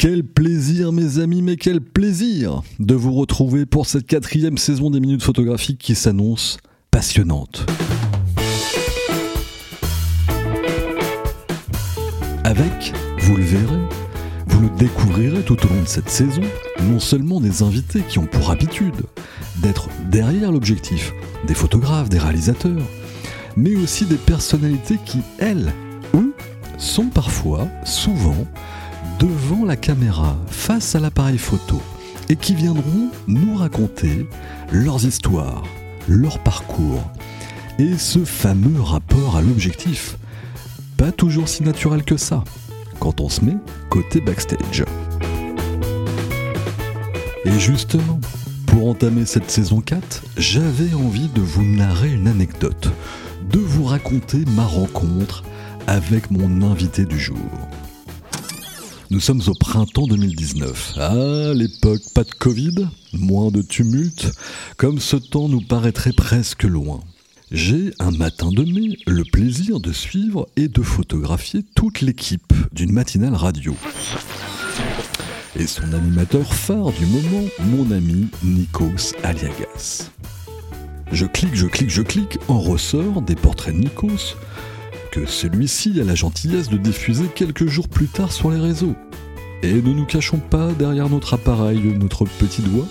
Quel plaisir mes amis, mais quel plaisir de vous retrouver pour cette quatrième saison des minutes photographiques qui s'annonce passionnante. Avec, vous le verrez, vous le découvrirez tout au long de cette saison, non seulement des invités qui ont pour habitude d'être derrière l'objectif, des photographes, des réalisateurs, mais aussi des personnalités qui, elles, eux, sont parfois, souvent, devant la caméra, face à l'appareil photo, et qui viendront nous raconter leurs histoires, leur parcours, et ce fameux rapport à l'objectif. Pas toujours si naturel que ça, quand on se met côté backstage. Et justement, pour entamer cette saison 4, j'avais envie de vous narrer une anecdote, de vous raconter ma rencontre avec mon invité du jour. Nous sommes au printemps 2019. Ah, l'époque, pas de Covid, moins de tumulte, comme ce temps nous paraîtrait presque loin. J'ai, un matin de mai, le plaisir de suivre et de photographier toute l'équipe d'une matinale radio. Et son animateur phare du moment, mon ami Nikos Aliagas. Je clique, je clique, je clique, en ressort des portraits de Nikos, que celui-ci a la gentillesse de diffuser quelques jours plus tard sur les réseaux. Et ne nous cachons pas derrière notre appareil, notre petit doigt,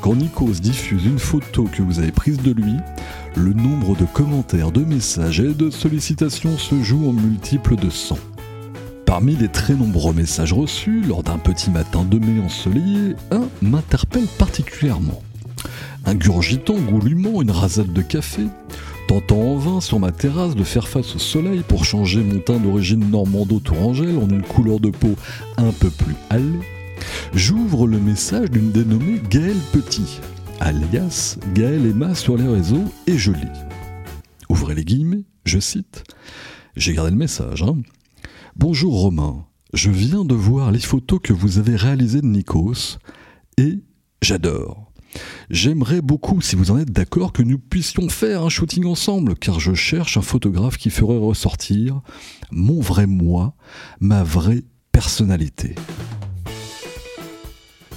quand Nikos diffuse une photo que vous avez prise de lui, le nombre de commentaires, de messages et de sollicitations se joue en multiples de 100. Parmi les très nombreux messages reçus lors d'un petit matin de mai ensoleillé, un m'interpelle particulièrement ingurgitant goulûment une rasade de café, tentant en vain sur ma terrasse de faire face au soleil pour changer mon teint d'origine normando-tourangelle en une couleur de peau un peu plus hâlée, j'ouvre le message d'une dénommée Gaëlle Petit, alias Gaëlle Emma sur les réseaux, et je lis. Ouvrez les guillemets, je cite. J'ai gardé le message. Hein. Bonjour Romain, je viens de voir les photos que vous avez réalisées de Nikos et j'adore. J'aimerais beaucoup, si vous en êtes d'accord, que nous puissions faire un shooting ensemble, car je cherche un photographe qui ferait ressortir mon vrai moi, ma vraie personnalité.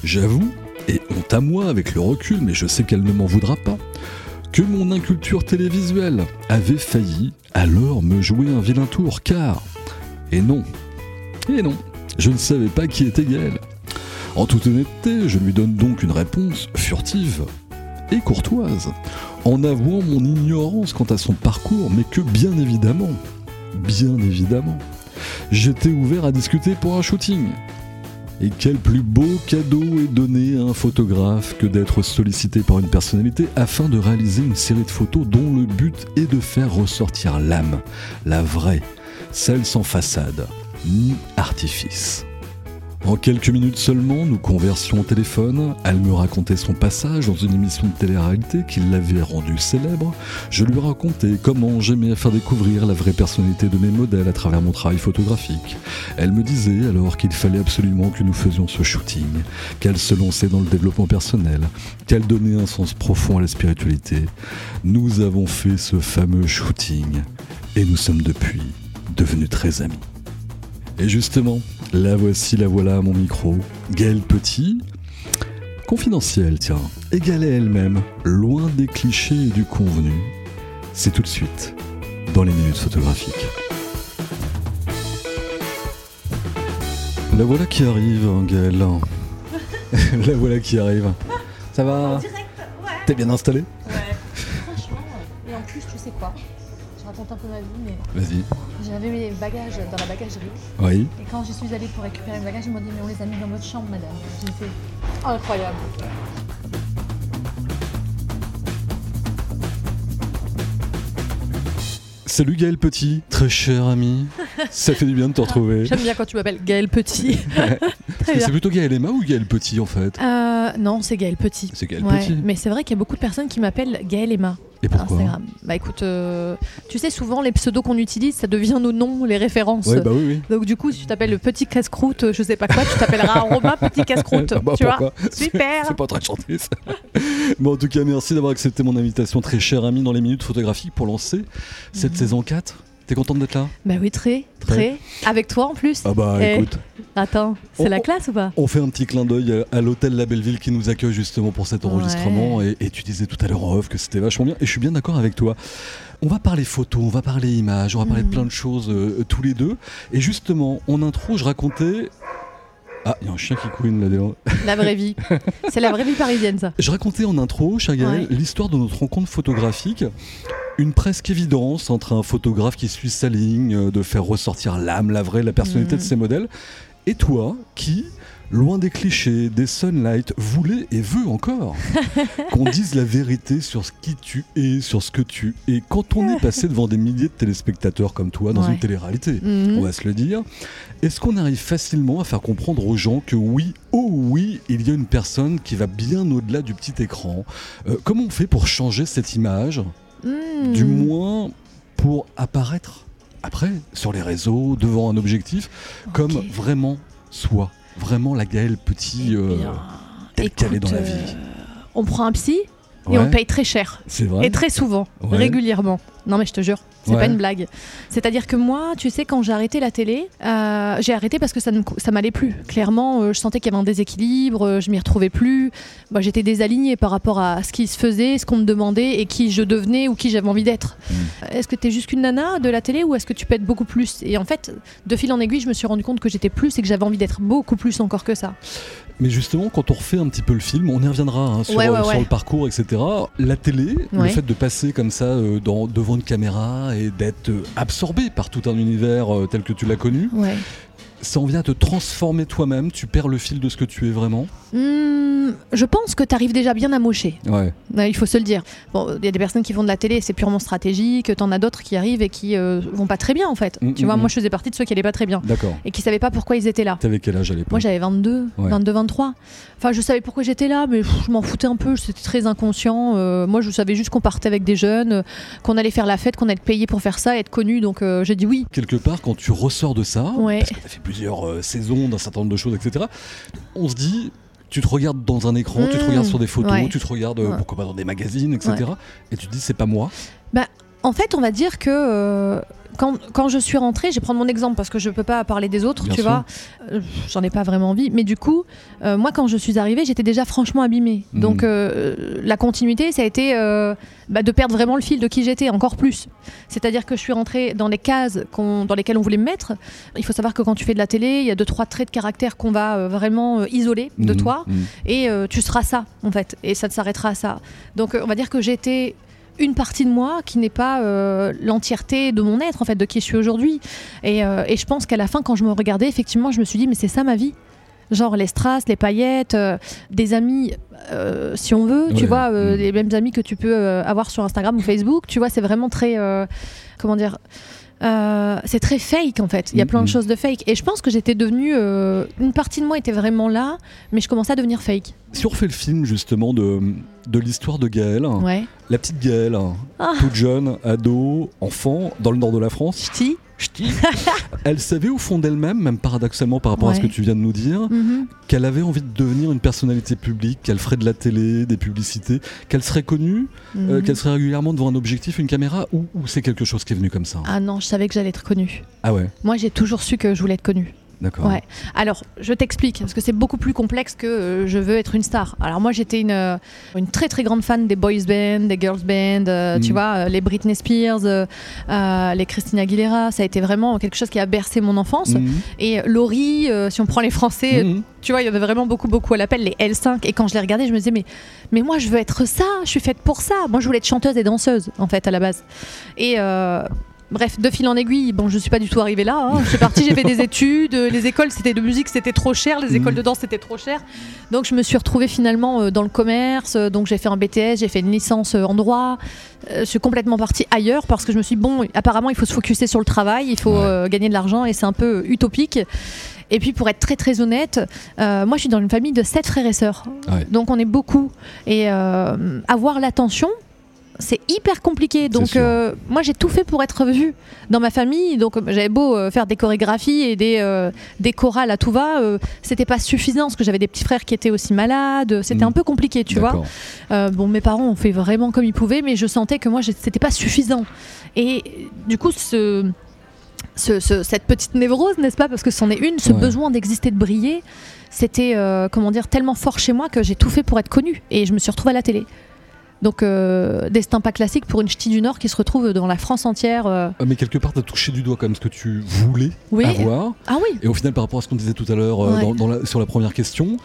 J'avoue, et honte à moi avec le recul, mais je sais qu'elle ne m'en voudra pas, que mon inculture télévisuelle avait failli alors me jouer un vilain tour, car, et non, et non, je ne savais pas qui était Gaël. En toute honnêteté, je lui donne donc une réponse furtive et courtoise, en avouant mon ignorance quant à son parcours, mais que bien évidemment, bien évidemment, j'étais ouvert à discuter pour un shooting. Et quel plus beau cadeau est donné à un photographe que d'être sollicité par une personnalité afin de réaliser une série de photos dont le but est de faire ressortir l'âme, la vraie, celle sans façade, ni artifice. En quelques minutes seulement, nous conversions au téléphone. Elle me racontait son passage dans une émission de télé-réalité qui l'avait rendue célèbre. Je lui racontais comment j'aimais faire découvrir la vraie personnalité de mes modèles à travers mon travail photographique. Elle me disait alors qu'il fallait absolument que nous faisions ce shooting, qu'elle se lançait dans le développement personnel, qu'elle donnait un sens profond à la spiritualité. Nous avons fait ce fameux shooting et nous sommes depuis devenus très amis. Et justement, la voici, la voilà à mon micro. Gaëlle Petit, confidentielle, tiens, égalée elle-même, loin des clichés et du convenu. C'est tout de suite dans les minutes photographiques. La voilà qui arrive, Gaëlle. la voilà qui arrive. Ça va? T'es bien installé Ouais, franchement. Et en plus, tu sais quoi? Raconte un peu ma vie, mais Vas-y. j'avais mes bagages dans la bagagerie. Oui. Et quand je suis allée pour récupérer mes bagages, ils m'ont dit Mais on les a mis dans votre chambre, madame. J'ai fait Incroyable. Salut Gaël Petit, très cher ami. Ça fait du bien de te retrouver. J'aime bien quand tu m'appelles Gaël Petit. C'est plutôt Gaël Emma ou Gaël Petit en fait? Euh, non, c'est Gaël Petit. C'est Gaël Ouais, Petit. mais c'est vrai qu'il y a beaucoup de personnes qui m'appellent Gaël Emma Et pourquoi Instagram. Bah écoute, euh, tu sais, souvent les pseudos qu'on utilise, ça devient nos noms, les références. Ouais, bah oui, oui. Donc du coup, si tu t'appelles le petit casse-croûte, je sais pas quoi, tu t'appelleras Romain Petit Casse-croûte. Ah bah, tu vois Super. C'est pas très chanté ça. bon, en tout cas, merci d'avoir accepté mon invitation, très cher ami, dans les minutes photographiques pour lancer cette Mhm. saison 4. T'es contente d'être là? Bah oui, très, Très. très. Avec toi en plus. Ah bah Eh. écoute, Attends, c'est la classe ou pas? on fait un petit clin d'œil à- à l'hôtel La Belleville qui nous accueille justement pour cet enregistrement. Et, et tu disais tout à l'heure en off que c'était vachement bien. Et je suis bien d'accord avec toi. On va parler photos, on va parler images, on va parler de Mhm. plein de choses euh, tous les deux. Et justement, en intro, je racontais. Ah, il y a un chien qui couine là-dedans. La vraie vie. c'est la vraie vie parisienne, ça. Je racontais en intro, cher Gaël, Ouais. l'histoire de notre rencontre photographique. Une presque évidence entre un photographe qui suit sa ligne, euh, de faire ressortir l'âme, la vraie, la personnalité Mhm. de ses modèles, et toi qui, loin des clichés, des sunlights, voulait et veut encore qu'on dise la vérité sur ce qui tu es, sur ce que tu es. Quand on est passé devant des milliers de téléspectateurs comme toi dans Ouais. une télé-réalité, Mhm. on va se le dire. Est-ce qu'on arrive facilement à faire comprendre aux gens que oui, oh oui, il y a une personne qui va bien au-delà du petit écran? Euh, Comment on fait pour changer cette image Mhm. Du moins pour apparaître après sur les réseaux, devant un objectif, comme vraiment soi, vraiment la Gaëlle Petit Eh euh, telle qu'elle est dans la vie. euh, on prend un psy? Et on paye très cher. C'est vrai. Et très souvent, régulièrement. Non mais je te jure, c'est Ouais. pas une blague. C'est-à-dire que moi, tu sais, quand j'ai arrêté la télé, euh, j'ai arrêté parce que ça ne ça m'allait plus. Clairement, euh, je sentais qu'il y avait un déséquilibre, euh, je m'y retrouvais plus. Moi, j'étais désalignée par rapport à ce qui se faisait, ce qu'on me demandait et qui je devenais ou qui j'avais envie d'être. Mm. Est-ce que tu es juste qu'une nana de la télé ou est-ce que tu peux être beaucoup plus? Et en fait, de fil en aiguille, je me suis rendu compte que j'étais plus et que j'avais envie d'être beaucoup plus encore que ça. Mais justement, quand on refait un petit peu le film, on y reviendra hein, sur, Ouais, ouais, euh, sur ouais. le parcours, etc. La télé, le fait de passer comme ça euh, dans- devant une caméra et d'être euh, absorbé par tout un univers euh, tel que tu l'as connu. Ça en vient à te transformer toi-même, tu perds le fil de ce que tu es vraiment. Hmm, je pense que tu arrives déjà bien amoché. Ouais. Il faut se le dire. Bon, il y a des personnes qui font de la télé, c'est purement stratégique. T'en as d'autres qui arrivent et qui euh, vont pas très bien en fait. Mm, tu vois, mm. moi je faisais partie de ceux qui allaient pas très bien D'accord. et qui savaient pas pourquoi ils étaient là. T'avais quel âge à l'époque Moi j'avais 22, Ouais. 22, 23. Enfin, je savais pourquoi j'étais là, mais pff, je m'en foutais un peu. C'était très inconscient. Euh, moi, je savais juste qu'on partait avec des jeunes, euh, qu'on allait faire la fête, qu'on allait être payé pour faire ça, être connu. Donc euh, j'ai dit oui. Quelque part, quand tu ressors de ça, Ouais. parce que t'as fait plusieurs euh, saisons d'un certain nombre de choses, etc., on se dit, tu te regardes dans un écran, tu te Mm. regardes sur des photos, Ouais. tu te regardes, euh, Ouais. pourquoi pas dans des magazines, etc., et tu te dis, c'est pas moi. En fait, on va dire que euh, quand, quand je suis rentrée, je vais prendre mon exemple parce que je peux pas parler des autres, Bien tu sûr. vois. Euh, J'en ai pas vraiment envie. Mais du coup, euh, moi, quand je suis arrivée, j'étais déjà franchement abîmée. Mhm. Donc, euh, la continuité, ça a été bah, de perdre vraiment le fil de qui j'étais, encore plus. C'est-à-dire que je suis rentrée dans les cases dans lesquelles on voulait me mettre. Il faut savoir que quand tu fais de la télé, il y a deux, trois traits de caractère qu'on va vraiment isoler de Mhm, toi mhm. et tu seras ça en fait et ça ne s'arrêtera à ça donc on va dire que j'étais une partie de moi qui n'est pas euh, l'entièreté de mon être en fait de qui je suis aujourd'hui. Et, euh, et je pense qu'à la fin quand je me regardais effectivement je me suis dit mais c'est ça ma vie. Genre les strass, les paillettes, euh, des amis si on veut, tu vois, Mm. les mêmes amis que tu peux avoir sur Instagram ou Facebook, tu vois, c'est vraiment très, comment dire, euh, c'est très fake en fait. Il y a plein de mm. choses de fake et je pense que j'étais devenue, euh, une partie de moi était vraiment là, mais je commençais à devenir fake. Si on refait le film, justement, de, de l'histoire de Gaëlle, Ouais. la petite Gaëlle, Ah. toute jeune, ado, enfant, dans le nord de la France, Ch'ti. Ch'ti, elle savait au fond d'elle-même, même paradoxalement par rapport à ce que tu viens de nous dire, Mhm. qu'elle avait envie de devenir une personnalité publique, qu'elle ferait de la télé, des publicités, qu'elle serait connue, euh, Mhm. qu'elle serait régulièrement devant un objectif, une caméra, ou, ou c'est quelque chose qui est venu comme ça Ah non, je savais que j'allais être connue. Ah ouais, Moi, j'ai toujours su que je voulais être connue. D'accord. Ouais. Alors, je t'explique, parce que c'est beaucoup plus complexe que euh, je veux être une star. Alors moi, j'étais une, euh, une très très grande fan des boys band, des girls band, euh, tu Mhm. vois, euh, les Britney Spears, les Christina Aguilera. Ça a été vraiment quelque chose qui a bercé mon enfance. Mhm. Et Laurie, si on prend les Français, Mhm. tu vois, il y en avait vraiment beaucoup, beaucoup à l'appel, les L5. Et quand je les regardais, je me disais, mais, mais moi, je veux être ça, je suis faite pour ça. Moi, je voulais être chanteuse et danseuse, en fait, à la base. Et, Bref, de fil en aiguille, bon, je suis pas du tout arrivée là. hein. Je suis partie, j'ai fait des études. euh, Les écoles, c'était de musique, c'était trop cher. Les écoles de danse, c'était trop cher. Donc, je me suis retrouvée finalement euh, dans le commerce. Euh, Donc, j'ai fait un BTS, j'ai fait une licence en droit. Je suis complètement partie ailleurs parce que je me suis dit, bon, apparemment, il faut se focuser sur le travail, il faut Ouais. gagner de l'argent et c'est un peu utopique. Et puis, pour être très très honnête, euh, moi, je suis dans une famille de sept frères et sœurs. Ouais. Donc, on est beaucoup. Et euh, avoir l'attention, c'est hyper compliqué. Donc, euh, moi, j'ai tout fait pour être vue dans ma famille. Donc, j'avais beau euh, faire des chorégraphies et des, euh, des chorales à tout va, c'était pas suffisant parce que j'avais des petits frères qui étaient aussi malades. C'était Mm. un peu compliqué, tu vois. Bon, mes parents ont fait vraiment comme ils pouvaient, mais je sentais que moi, c'était pas suffisant. Et du coup, ce, ce- ce- cette petite névrose, n'est-ce pas Parce que c'en est une, ce Ouais. besoin d'exister, de briller, c'était, euh, comment dire, tellement fort chez moi que j'ai tout fait pour être connue. Et je me suis retrouvée à la télé. Donc, euh, destin pas classique pour une ch'ti du Nord qui se retrouve dans la France entière. euh. Ah, Mais quelque part, tu as touché du doigt quand même ce que tu voulais Oui. avoir. Ah oui Et au final, par rapport à ce qu'on disait tout à l'heure euh, Ouais. dans- dans la- sur la première question,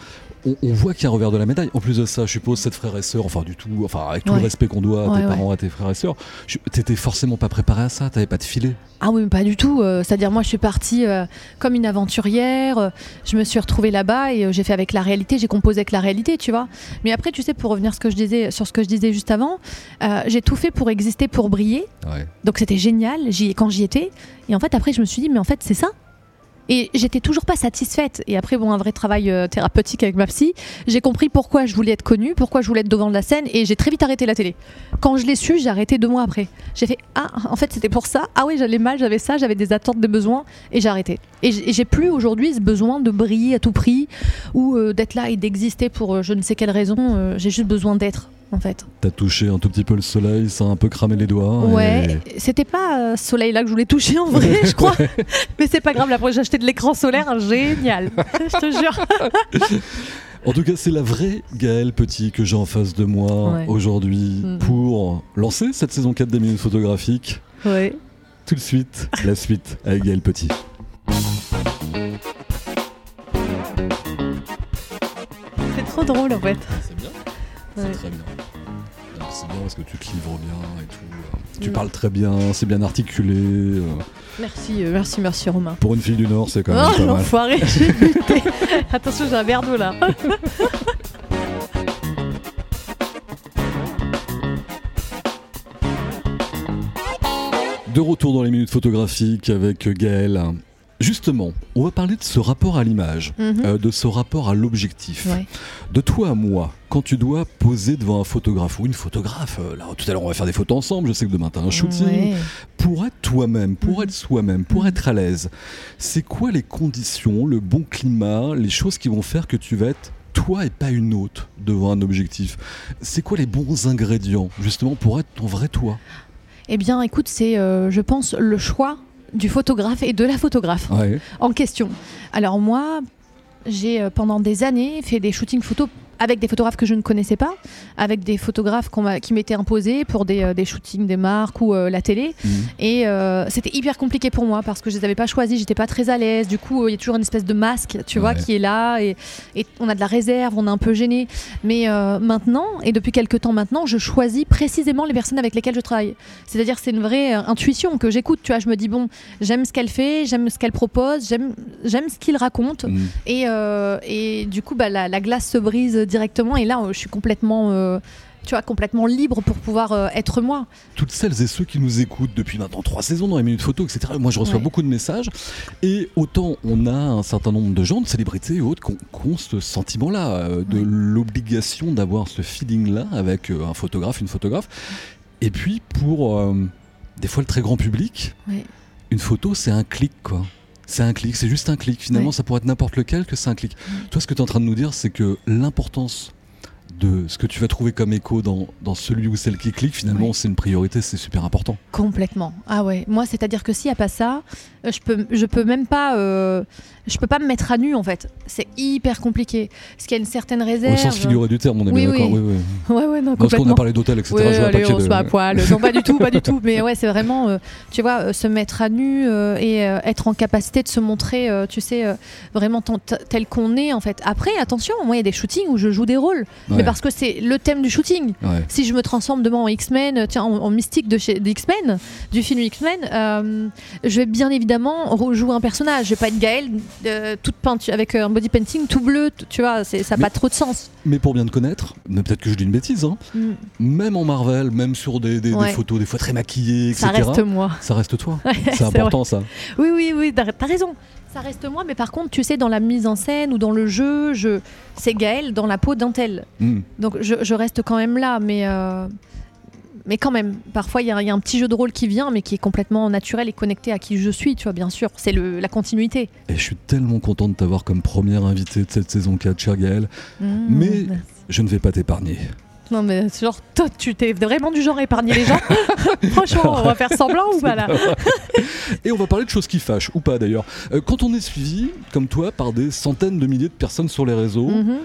on, on voit qu'il y a un revers de la médaille. En plus de ça, je suppose, sept frères et sœurs, enfin du tout, enfin avec tout Ouais. le respect qu'on doit à tes Ouais, parents, à tes frères et sœurs, t'étais forcément pas préparé à ça, t'avais pas de filet? Ah oui, mais pas du tout. Euh, C'est-à-dire, moi, je suis partie euh, comme une aventurière. euh, je me suis retrouvée là-bas et j'ai fait avec la réalité. J'ai composé avec la réalité, tu vois. Mais après, tu sais, pour revenir ce que je disais, sur ce que je disais juste avant, j'ai tout fait pour exister, pour briller. Donc c'était génial j'y- quand j'y étais. Et en fait, après, je me suis dit, mais en fait, c'est ça. Et j'étais toujours pas satisfaite. Et après, bon, un vrai travail euh, thérapeutique avec ma psy, j'ai compris pourquoi je voulais être connue, pourquoi je voulais être devant de la scène, et j'ai très vite arrêté la télé. Quand je l'ai su, j'ai arrêté deux mois après. J'ai fait ah, en fait, c'était pour ça. Ah oui, j'allais mal, j'avais ça, j'avais des attentes, des besoins, et j'ai arrêté. Et j'ai plus aujourd'hui ce besoin de briller à tout prix ou euh, d'être là et d'exister pour euh, je ne sais quelle raison. J'ai juste besoin d'être, en fait. T'as touché un tout petit peu le soleil, ça a un peu cramé les doigts. Ouais, c'était pas euh, ce soleil-là que je voulais toucher en vrai, je crois. Mais c'est pas grave, la prochaine j'ai acheté de l'écran solaire, génial. je te jure. En tout cas, c'est la vraie Gaëlle Petit que j'ai en face de moi Ouais. aujourd'hui Mhm. pour lancer cette saison 4 des minutes photographiques. Ouais. Tout de suite, la suite avec Gaël Petit. C'est trop drôle en fait. C'est bien, Ouais. très bien. Parce que tu te livres bien et tout. Tu Mm. parles très bien, c'est bien articulé. euh. Merci, euh, merci, merci Romain. Pour une fille du Nord, c'est quand même Oh pas l'enfoiré, j'ai buté. Attention, j'ai un verre d'eau là. De retour dans les minutes photographiques avec Gaël. Justement, on va parler de ce rapport à l'image, Mhm. euh, de ce rapport à l'objectif. Ouais. De toi à moi, quand tu dois poser devant un photographe ou une photographe, euh, là tout à l'heure on va faire des photos ensemble, je sais que demain t'as un shooting, Ouais. pour être toi-même, pour Mhm. être soi-même, pour Mhm. être à l'aise, c'est quoi les conditions, le bon climat, les choses qui vont faire que tu vas être toi et pas une autre devant un objectif? C'est quoi les bons ingrédients justement pour être ton vrai toi? Eh bien, écoute, c'est, euh, je pense, le choix du photographe et de la photographe. Ouais. en question. Alors moi, j'ai euh, pendant des années fait des shootings photos avec des photographes que je ne connaissais pas, avec des photographes qui m'étaient imposés pour des, euh, des shootings des marques ou euh, la télé. Mhm. Et euh, c'était hyper compliqué pour moi parce que je les avais pas choisis, j'étais pas très à l'aise. Du coup, il y a toujours une espèce de masque, tu vois, qui est là et, et on a de la réserve, on est un peu gêné. Mais maintenant, et depuis quelques temps maintenant, je choisis précisément les personnes avec lesquelles je travaille. C'est-à-dire que c'est une vraie intuition que j'écoute. Tu vois, je me dis bon, j'aime ce qu'elle fait, j'aime ce qu'elle propose, j'aime ce qu'il raconte. Mhm. Et, euh, et du coup, bah, la, la glace se brise directement. Et là, euh, je suis complètement, euh, tu vois, complètement libre pour pouvoir euh, être moi. toutes celles et ceux qui nous écoutent depuis maintenant trois saisons dans les minutes photo, etc. Moi, je reçois Ouais. beaucoup de messages. Et autant on a un certain nombre de gens, de célébrités et autres, qui ont, ce sentiment-là, euh, de Ouais. l'obligation d'avoir ce feeling-là avec un photographe, une photographe. Et puis, pour des fois le très grand public, Ouais. une photo, c'est un clic, quoi. C'est un clic, c'est juste un clic. Finalement, ça pourrait être n'importe lequel que c'est un clic. Toi, ce que tu es en train de nous dire, c'est que l'importance de ce que tu vas trouver comme écho dans, dans celui ou celle qui clique, finalement, c'est une priorité, c'est super important. Complètement. Ah ouais. Moi, c'est-à-dire que s'il n'y a pas ça, je peux, je peux même pas, euh, je peux pas me mettre à nu en fait. C'est hyper compliqué. Parce qu'il y a une certaine réserve. Au sens figuré du terme, on est Oui, bien d'accord. oui. Oui, oui. Ouais, ouais, non, Non, Parce qu'on a parlé d'hôtel, etc. Ouais, je allez, on se de- met à poil. Non, pas du tout, pas du tout. Mais ouais, c'est vraiment, euh, tu vois, euh, se mettre à nu euh, et euh, être en capacité de se montrer, euh, tu sais, euh, vraiment tel qu'on est en fait. Après, attention, moi, il y a des shootings où je joue des rôles. Ouais. mais parce que c'est le thème du shooting. Si je me transforme demain en X-Men, euh, tiens, en, en mystique de chez X-Men, du film X-Men, euh, je vais bien évidemment rejouer un personnage. Je vais pas être Gaëlle euh, toute peinte avec un body painting tout bleu, tu vois, ça n'a pas trop de sens. Mais pour bien te connaître, mais peut-être que je dis une bêtise, hein, Mm. même en Marvel, même sur des, des- photos des fois très maquillées, etc. Ça reste moi. ça reste toi. Ouais, C'est important ça. Oui, oui, oui, t'as t'as raison. Ça reste moi, mais par contre, tu sais, dans la mise en scène ou dans le jeu, je... c'est Gaël dans la peau d'un tel. Mm. Donc je, je reste quand même là, mais, euh, mais quand même, parfois il y, a- il y a un petit jeu de rôle qui vient, mais qui est complètement naturel et connecté à qui je suis, tu vois, bien sûr. C'est la continuité. Et je suis tellement content de t'avoir comme première invitée de cette saison 4, cher Gaël. Mais- Mmh. Je ne vais pas t'épargner. Non, mais genre, toi, tu t'es vraiment du genre à épargner les gens Franchement, on va faire semblant ou pas là Et on va parler de choses qui fâchent, ou pas d'ailleurs. Euh, quand on est suivi, comme toi, par des centaines de milliers de personnes sur les réseaux, Mhm.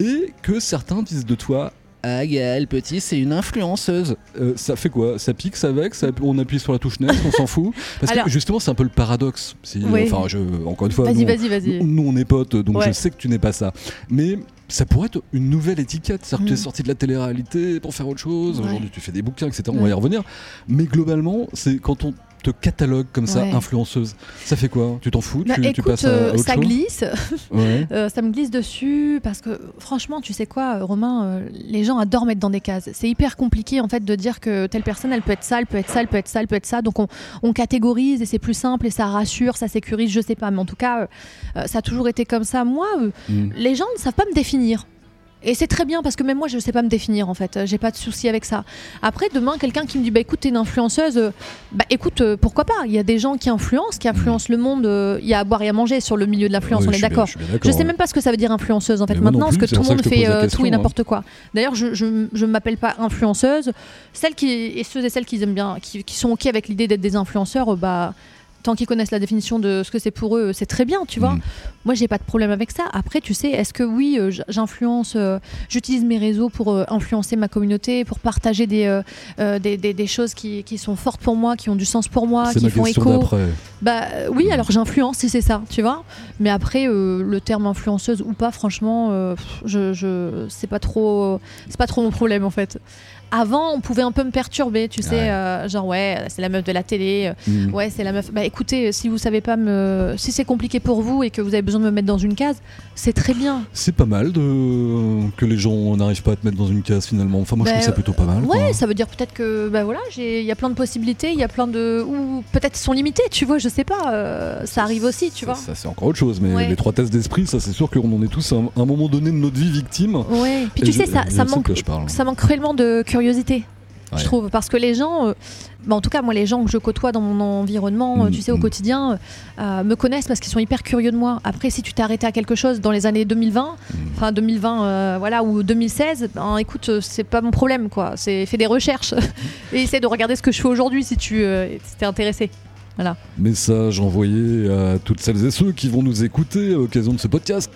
et que certains disent de toi Ah, Gaël Petit, c'est une influenceuse. Euh, ça fait quoi? Ça pique, ça vexe ça- On appuie sur la touche next, on s'en fout? Parce Alors- que justement, c'est un peu le paradoxe. Si, Oui. Enfin, je, encore une fois, Vas-y, nous, vas-y, vas-y. nous, on est potes, donc Ouais. je sais que tu n'es pas ça. Mais ça pourrait être une nouvelle étiquette. C'est-à-dire que tu es Mm. sorti de la télé-réalité pour faire autre chose. Ouais. Aujourd'hui, tu fais des bouquins, etc. On va y revenir. Mais globalement, c'est quand on te catalogue comme ça, Ouais. influenceuse, ça fait quoi? Tu t'en fous? Bah, tu, tu écoute, passes à, à euh, autre ça chose? glisse. Ouais. Euh, ça me glisse dessus parce que franchement, tu sais quoi, euh, Romain, euh, les gens adorent mettre dans des cases. C'est hyper compliqué en fait de dire que telle personne, elle peut être ça, elle peut être ça, elle peut être ça, elle peut être ça. Donc on, on catégorise et c'est plus simple et ça rassure, ça sécurise, je sais pas. Mais en tout cas, euh, ça a toujours été comme ça. Moi, Mm. les gens ne savent pas me définir. Et c'est très bien parce que même moi je ne sais pas me définir en fait, j'ai pas de souci avec ça. Après demain quelqu'un qui me dit bah écoute t'es une influenceuse, euh, bah écoute euh, pourquoi pas, il y a des gens qui influencent, qui influencent le monde, euh, il y a à boire et à manger sur le milieu de l'influence, Oui, on je est suis bien- d'accord. je suis bien Je d'accord, sais ouais. même pas ce que ça veut dire influenceuse en fait Mais moi non maintenant, parce que c'est tout pour le ça monde que je te fait pose la euh, question, tout et hein. n'importe quoi. D'ailleurs, je, je, je m'appelle pas influenceuse. Celles qui et ceux et celles qui aiment bien, qui, qui sont ok avec l'idée d'être des influenceurs, euh, bah tant qu'ils connaissent la définition de ce que c'est pour eux, c'est très bien, tu vois. Mm. Moi, j'ai pas de problème avec ça. Après, tu sais, est-ce que oui, euh, j'influence, euh, j'utilise mes réseaux pour euh, influencer ma communauté, pour partager des, euh, des, des- des choses qui, qui sont fortes pour moi, qui ont du sens pour moi, qui ma font écho? Bah oui, alors j'influence si c'est ça, tu vois. Mais après, le terme influenceuse ou pas, franchement, je, je c'est pas trop, c'est pas trop mon problème en fait. Avant, on pouvait un peu me perturber, tu sais, Ouais. euh, genre ouais, c'est la meuf de la télé, euh, Mm. ouais, c'est la meuf. Bah écoutez, si vous savez pas me, si c'est compliqué pour vous et que vous avez besoin de me mettre dans une case, c'est très bien. C'est pas mal de... que les gens n'arrivent pas à te mettre dans une case finalement. Enfin, moi je Bah, trouve ça plutôt pas mal. Ouais, quoi. ça veut dire peut-être que bah voilà, il y a plein de possibilités, il y a plein de ou peut-être sont limitées, tu vois, je sais pas, euh, ça arrive aussi, tu vois. Ça, c'est encore autre chose, mais Ouais. les trois tests d'esprit, ça c'est sûr qu'on en est tous à un, un moment donné de notre vie victime. Ouais. Puis Et tu sais, ça, je ça manque, ça manque cruellement de curiosité. Ouais. Je trouve parce que les gens, euh, bah, en tout cas moi les gens que je côtoie dans mon environnement, euh, tu sais au Mm, mm. quotidien, euh, me connaissent parce qu'ils sont hyper curieux de moi. Après si tu t'es arrêté à quelque chose dans les années 2020, Mm. enfin 2020 euh, voilà ou 2016, ben, écoute c'est pas mon problème quoi. C'est fais des recherches et essaie de regarder ce que je fais aujourd'hui si tu si t'es intéressé. Message envoyé à toutes celles et ceux qui vont nous écouter à l'occasion de ce podcast.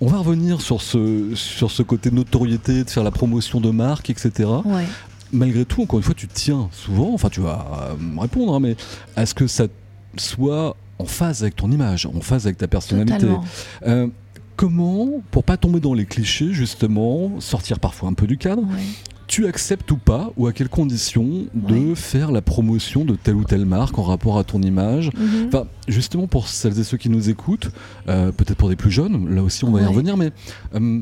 On va revenir sur ce, sur ce côté notoriété, de faire la promotion de marque, etc. Ouais. Malgré tout, encore une fois, tu tiens souvent, enfin tu vas euh, me répondre, hein, mais à ce que ça soit en phase avec ton image, en phase avec ta personnalité? Euh, comment, pour pas tomber dans les clichés, justement, sortir parfois un peu du cadre, Ouais. Tu acceptes ou pas, ou à quelles conditions, de Ouais. faire la promotion de telle ou telle marque en rapport à ton image Mhm. Enfin, justement pour celles et ceux qui nous écoutent, euh, peut-être pour des plus jeunes, là aussi on va y revenir, mais euh,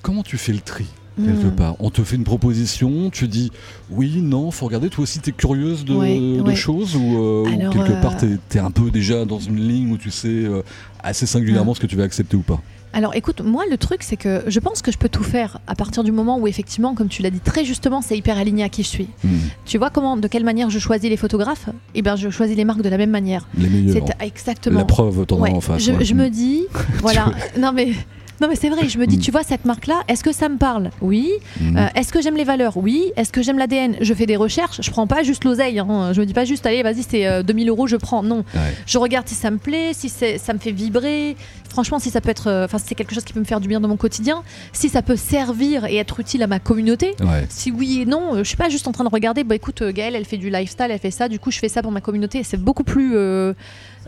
comment tu fais le tri quelque Mm. part? On te fait une proposition, tu dis oui, non, faut regarder, toi aussi t'es curieuse de, Ouais, de ouais. choses ou, euh, ou quelque euh, part t'es es un peu déjà dans une ligne où tu sais euh, assez singulièrement Ah. ce que tu vas accepter ou pas? Alors écoute, moi le truc c'est que je pense que je peux tout faire à partir du moment où effectivement, comme tu l'as dit très justement, c'est hyper aligné à qui je suis. Mm. Tu vois comment, de quelle manière je choisis les photographes? Eh bien je choisis les marques de la même manière. Les meilleurs. C'est exactement. La preuve, t'en Ouais, en face. je, ouais. je me dis, voilà, non mais. Non mais c'est vrai, je me dis, tu vois cette marque-là, est-ce que ça me parle? Oui. Mm. Euh, est-ce que j'aime les valeurs? Oui. Est-ce que j'aime l'ADN Je fais des recherches, je prends pas juste l'oseille. hein. Je me dis pas juste, allez, vas-y, c'est euh, 2000 euros, je prends. Non. Ouais. Je regarde si ça me plaît, si ça me fait vibrer. Franchement, si ça peut être, euh, enfin, si c'est quelque chose qui peut me faire du bien dans mon quotidien, si ça peut servir et être utile à ma communauté. Ouais. Si oui et non, euh, je suis pas juste en train de regarder. Bah écoute, Gaëlle, elle fait du lifestyle, elle fait ça. Du coup, je fais ça pour ma communauté. C'est beaucoup plus,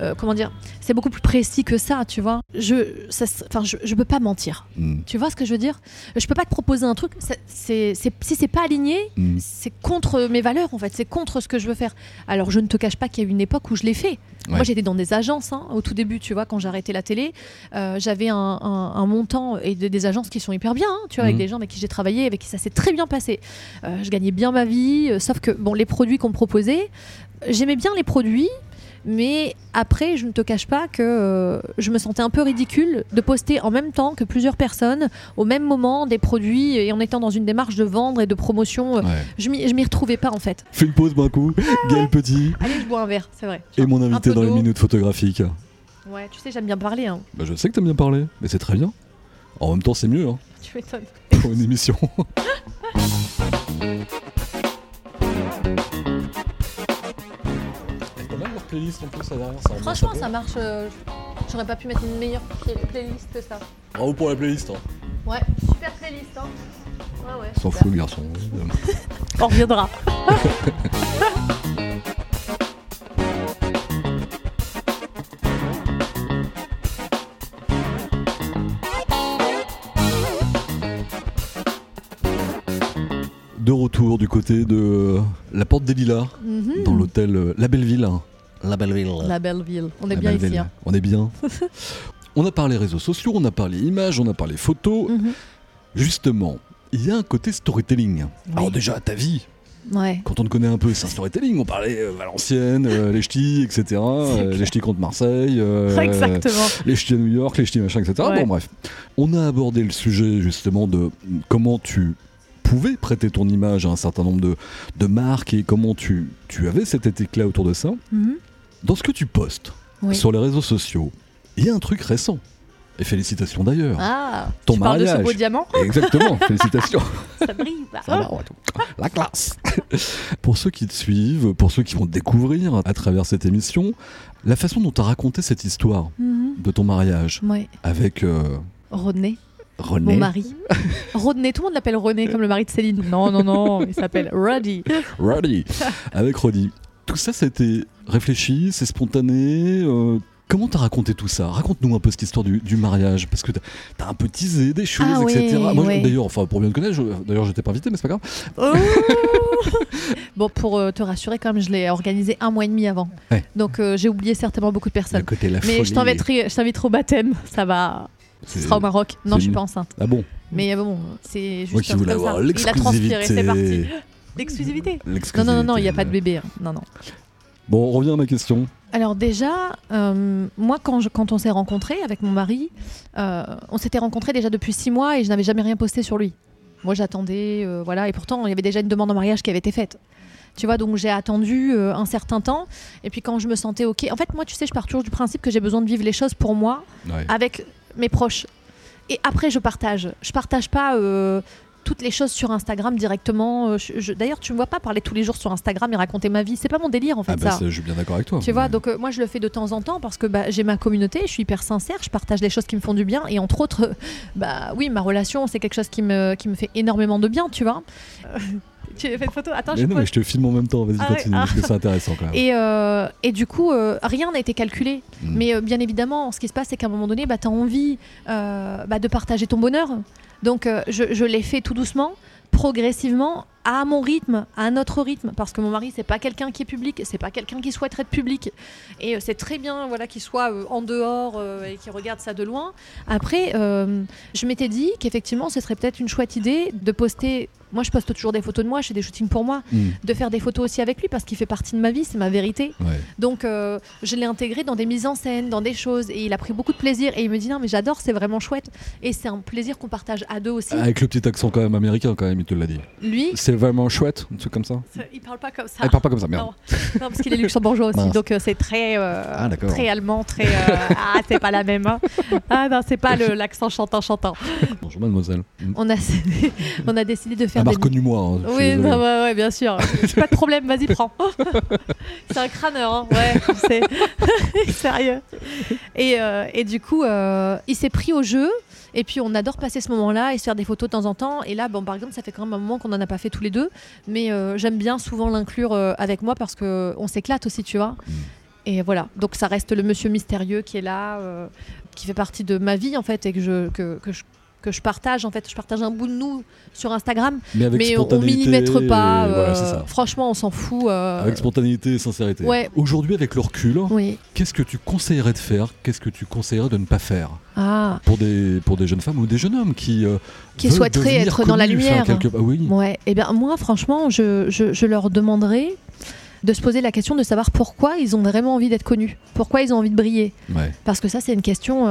euh, comment dire, c'est beaucoup plus précis que ça, tu vois. Je, ça, enfin, je, je peux pas mentir. Mm. Tu vois ce que je veux dire? Je peux pas te proposer un truc. ça- C'est, c'est, si c'est pas aligné, Mm. c'est contre mes valeurs en fait. C'est contre ce que je veux faire. Alors je ne te cache pas qu'il y a eu une époque où je l'ai fait. Ouais. Moi j'étais dans des agences hein, au tout début, tu vois, quand arrêté la télé, euh, j'avais un, un- un montant et de- des agences qui sont hyper bien, hein, tu vois, avec Mhm. des gens avec qui j'ai travaillé, avec qui ça s'est très bien passé. Euh, je gagnais bien ma vie, sauf que bon, les produits qu'on me proposait, j'aimais bien les produits. Mais après, je ne te cache pas que euh, je me sentais un peu ridicule de poster en même temps que plusieurs personnes au même moment des produits et en étant dans une démarche de vendre et de promotion. euh, Ouais. Je m'y retrouvais pas en fait. Fais une pause, d'un coup. Gaël Petit Allez, je bois un verre, c'est vrai. et mon invité dans les minutes photographiques. Ouais, tu sais, j'aime bien parler. Hein. Bah, je sais que t'aimes bien parler, mais c'est très bien. En même temps, c'est mieux hein, Tu m'étonnes. pour une émission. playlist en plus, ça derrière, ça Franchement, ça marche. euh, J'aurais pas pu mettre une meilleure play- playlist que ça. Bravo pour la playlist. Hein. Ouais, super playlist. Hein. Ouais, ouais. S'en super. fout le garçon. évidemment. On reviendra. De retour du côté de la Porte des Lilas, Mhm. dans l'hôtel euh, La Belleville. La Belleville. La belle ville. On est La bien ici. hein. On est bien. on a parlé réseaux sociaux, on a parlé images, on a parlé photos. Mhm. Justement, il y a un côté storytelling. Alors déjà, ta vie, Ouais. quand on te connaît un peu, c'est un storytelling. On parlait euh, Valenciennes, euh, les ch'tis, etc. euh, les ch'tis contre Marseille. Exactement. les ch'tis à New York, les ch'tis machin, etc. Ouais. Bon, bref. On a abordé le sujet justement de comment tu pouvais prêter ton image à un certain nombre de, de marques et comment tu, tu avais cet éclat autour de ça. Mhm. Dans ce que tu postes Oui. sur les réseaux sociaux, il y a un truc récent. Et félicitations d'ailleurs. Ah, Ton tu parles de ce mariage. beau diamant Exactement, félicitations. Ça brille. bah. Ça va. La classe. pour ceux qui te suivent, pour ceux qui vont te découvrir à travers cette émission, la façon dont tu as raconté cette histoire Mhm. de ton mariage Ouais. avec euh, Rodney, René. mon mari. Rodney, tout le monde l'appelle René comme le mari de Céline. Non, non, non, il s'appelle Roddy. Roddy. avec Roddy. Tout ça, été réfléchi, c'est spontané. euh, Comment t'as raconté tout ça? Raconte-nous un peu cette histoire du, du mariage, parce que t'as as un peu teasé des choses, Ah etc. oui, Moi, oui. d'ailleurs, enfin, pour bien te connaître, je- d'ailleurs, je t'ai pas invité, mais c'est pas grave. Oh bon, pour euh, te rassurer, quand même, je l'ai organisé un mois et demi avant. Ouais. Donc euh, j'ai oublié certainement beaucoup de personnes. Le côté la Mais je t'inviterai au baptême, ça va. Ce sera au Maroc. Non, je suis pas enceinte. Ah bon? Mais bon, c'est juste Moi qui voulais comme avoir Il a transpiré, c'est parti. l'exclusivité. L'exclusivité Non, L'exclusivité. non, non, non, il n'y a pas de bébé. hein. Non, non. Bon, on revient à ma question. Alors déjà, euh, moi quand, je- quand on s'est rencontrés avec mon mari, euh, on s'était rencontrés déjà depuis six mois et je n'avais jamais rien posté sur lui. Moi j'attendais, euh, voilà, et pourtant il y avait déjà une demande en mariage qui avait été faite. Tu vois, donc j'ai attendu un certain temps, et puis quand je me sentais ok, en fait moi tu sais, je pars toujours du principe que j'ai besoin de vivre les choses pour moi, Ouais. avec mes proches. Et après, je partage. Je partage pas toutes les choses sur Instagram directement. Euh, je- je- D'ailleurs, tu me vois pas parler tous les jours sur Instagram et raconter ma vie. C'est pas mon délire en fait Ah bah, ça. je suis bien d'accord avec toi. Tu vois, donc euh, moi je le fais de temps en temps parce que bah, j'ai ma communauté, je suis hyper sincère, je partage des choses qui me font du bien et entre autres, euh, bah oui, ma relation c'est quelque chose qui me, qui me fait énormément de bien, tu vois. Euh, tu as fait une photo? Attends, Mais je non, mais je te filme en même temps, vas-y, Ah continue, ah. parce que c'est intéressant quand même. Et, euh, et du coup, euh, rien n'a été calculé. Mm. Mais euh, bien évidemment, ce qui se passe, c'est qu'à un moment donné, bah, tu as envie bah, de partager ton bonheur. Donc, euh, je, l'ai fait tout doucement, progressivement, à mon rythme, à notre rythme. Parce que mon mari, c'est pas quelqu'un qui est public, c'est pas quelqu'un qui souhaiterait être public. Et euh, c'est très bien voilà, qu'il soit euh, en dehors et qu'il regarde ça de loin. Après, je m'étais dit qu'effectivement, ce serait peut-être une chouette idée de poster. Moi, je poste toujours des photos de moi, je fais des shootings pour moi, Mm. de faire des photos aussi avec lui parce qu'il fait partie de ma vie, c'est ma vérité. Ouais. Donc euh, je l'ai intégré dans des mises en scène, dans des choses, et il a pris beaucoup de plaisir. Et il me dit non mais j'adore, c'est vraiment chouette. Et c'est un plaisir qu'on partage à deux aussi. Avec le petit accent quand même américain, quand même, il te l'a dit. Lui, C'est vraiment chouette, un truc comme ça il parle pas comme ça. Ah, Il parle pas comme ça, merde. Non, non, parce qu'il est luxembourgeois aussi, donc euh, c'est très, euh, Ah, d'accord. très allemand, très. euh, ah, c'est pas la même. hein. Ah non, c'est pas l'accent chantant chantant. Bonjour mademoiselle. On a, on a décidé de faire Elle m'a reconnu moi. hein, Oui, non, ouais, ouais, bien sûr. pas de problème, vas-y, prends. c'est un crâneur, hein. ouais, c'est sérieux. Et, euh, et du coup, euh, il s'est pris au jeu. Et puis on adore passer ce moment-là et se faire des photos de temps en temps. Et là, bon, par exemple, ça fait quand même un moment qu'on n'en a pas fait tous les deux. Mais euh, j'aime bien souvent l'inclure avec moi parce qu'on s'éclate aussi, tu vois. Mm. et voilà. Donc ça reste le monsieur mystérieux qui est là, euh, qui fait partie de ma vie en fait et que je, que, que je, que je partage en fait. Je partage un bout de nous sur Instagram, Mais mais on millimètre pas. et euh, franchement, on s'en fout. euh, Avec spontanéité et sincérité. Ouais. Aujourd'hui, avec le recul, Oui. qu'est-ce que tu conseillerais de faire Qu'est-ce que tu conseillerais de ne pas faire Ah. pour des, pour des jeunes femmes ou des jeunes hommes qui, euh, Qui souhaiteraient être dans la lumière. quelque- Ah oui. Ouais, et bien moi franchement, je, je, je leur demanderais de se poser la question de savoir pourquoi ils ont vraiment envie d'être connus, pourquoi ils ont envie de briller. Ouais. Parce que ça, c'est une question.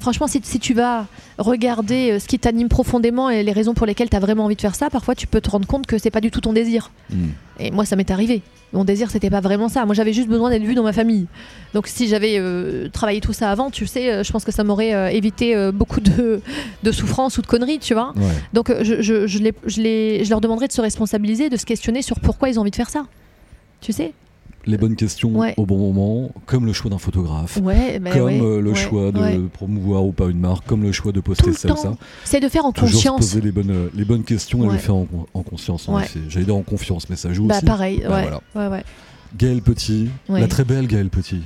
Franchement, si, si tu vas regarder euh, ce qui t'anime profondément et les raisons pour lesquelles tu as vraiment envie de faire ça, parfois tu peux te rendre compte que c'est pas du tout ton désir. Hmm. Et moi, ça m'est arrivé. Mon désir, c'était pas vraiment ça. Moi, j'avais juste besoin d'être vue dans ma famille. Donc, si j'avais euh, travaillé tout ça avant, tu sais, euh, je pense que ça m'aurait euh, évité euh, beaucoup de, de souffrances ou de conneries, tu vois. Ouais. Donc je, je, je, les- je les- je leur demanderai de se responsabiliser, de se questionner sur pourquoi ils ont envie de faire ça. Tu sais? Les bonnes questions Ouais. au bon moment, comme le choix d'un photographe. Ouais, ben Comme ouais, euh, le choix de promouvoir ou pas une marque, comme le choix de poster ça ou ça. C'est de faire en Toujours se conscience. poser les bonnes, euh, les bonnes questions et le faire en, en conscience. En effet. J'allais dire en confiance, mais ça joue Bah aussi. pareil, Bah, voilà. Gaël Petit, la très belle Gaël Petit.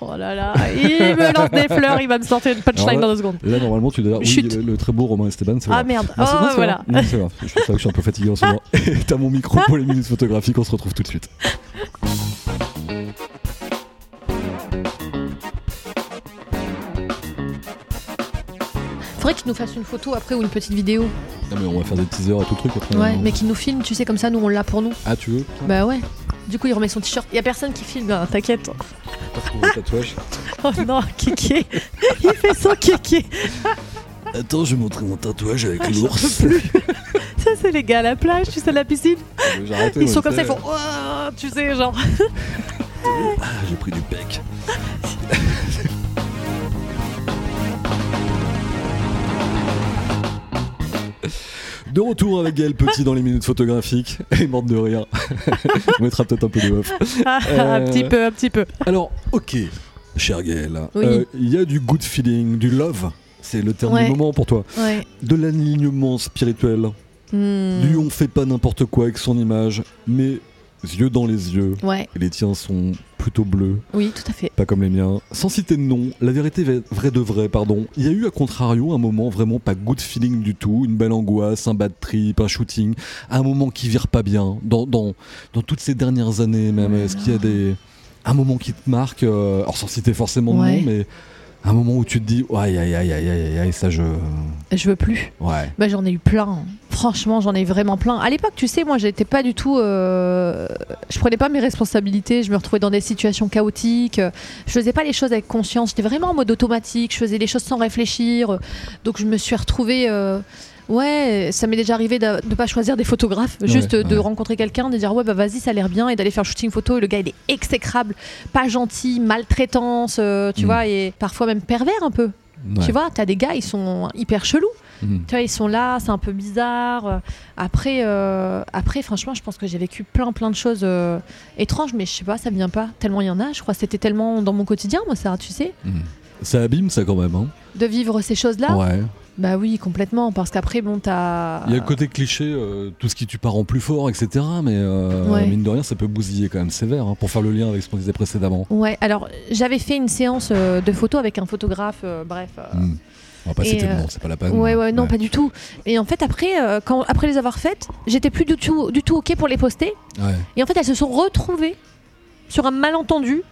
Oh là là, il me lance des fleurs, il va me sortir une punchline là- dans deux secondes. Et là, normalement, tu dois dire, oui, Chut. le, très beau Romain Esteban, Ah vrai. merde, Non, oh non, voilà. vrai. Non, c'est vrai. Je je suis un peu fatigué en ce moment. Et t'as mon micro pour les minutes photographiques, on se retrouve tout de suite. Faudrait tu nous fasses une photo après ou une petite vidéo. Non, mais on va faire des teasers et tout le truc après. Ouais, hein. mais qui nous filme, tu sais, comme ça, nous on l'a pour nous. Ah, tu veux Bah ouais. Du coup, il remet son t-shirt. Il y a personne qui filme, hein, t'inquiète. Tatouage. Oh non, kéké. Il fait son kéké. Attends, je vais montrer mon tatouage avec Ah, l'ours. Ça, c'est les gars à la plage, tu sais, à la piscine. Arrêté, Ils sont comme ça, ils font. Ouah Tu sais, genre. Ah, j'ai pris du pec. De retour avec Gaël Petit dans les minutes photographiques. Elle est morte de rire. On mettra peut-être un peu de off. un Euh, petit peu, un petit peu. Alors, ok, cher Gaël. Oui. euh, Il y a du good feeling, du love. C'est le terme Ouais. du moment pour toi. Ouais. De l'alignement spirituel. Hmm. Du on fait pas n'importe quoi avec son image, mais yeux dans les yeux. Ouais, Et les tiens sont plutôt bleus. oui, tout à fait. pas comme les miens. Sans citer de nom, la vérité vraie de vrai, pardon. Il y a eu à contrario un moment vraiment pas good feeling du tout, une belle angoisse, un bad trip, un shooting, un moment qui vire pas bien. Dans, dans, dans toutes ces dernières années même, Ouais, est-ce qu'il y a des un moment qui te marque, euh, alors sans citer forcément de Ouais. nom, mais un moment où tu te dis, aïe aïe aïe aïe aïe aïe, ça je, Je veux plus. ouais. Bah, j'en ai eu plein. Franchement, j'en ai vraiment plein. À l'époque, tu sais, moi, j'étais pas du tout. euh, Je prenais pas mes responsabilités. Je me retrouvais dans des situations chaotiques. Je faisais pas les choses avec conscience. J'étais vraiment en mode automatique. Je faisais les choses sans réfléchir. Donc, je me suis retrouvée. euh, Ouais, ça m'est déjà arrivé de ne pas choisir des photographes, juste Ouais, de ouais. rencontrer quelqu'un, de dire ouais bah vas-y ça a l'air bien et d'aller faire shooting photo et le gars il est exécrable, pas gentil, maltraitance, euh, tu Mm. vois et parfois même pervers un peu. Ouais. Tu vois, t'as des gars ils sont hyper chelous. Mhm. Tu vois, ils sont là, c'est un peu bizarre. Euh, Après, euh, après, franchement, je pense que j'ai vécu plein, plein de choses euh, étranges, mais je sais pas, ça vient pas. Tellement il y en a, je crois c'était tellement dans mon quotidien, moi, ça, tu sais, Mhm. Ça abîme ça quand même. Hein. de vivre ces choses-là. Ouais. Bah oui, complètement, parce qu'après, bon, t'as. Il y a le côté cliché, euh, tout ce qui tue pas rend plus fort, etc. Mais euh, Ouais. mine de rien, ça peut bousiller quand même sévère hein, pour faire le lien avec ce qu'on disait précédemment. Ouais, alors j'avais fait une séance euh, de photos avec un photographe, bref. Hmm. On va pas citer c'est pas la peine. Ouais, ouais, non, pas du tout. Et en fait, après, quand, après les avoir faites, j'étais plus du tout, du tout OK pour les poster. Ouais. Et en fait, elles se sont retrouvées sur un malentendu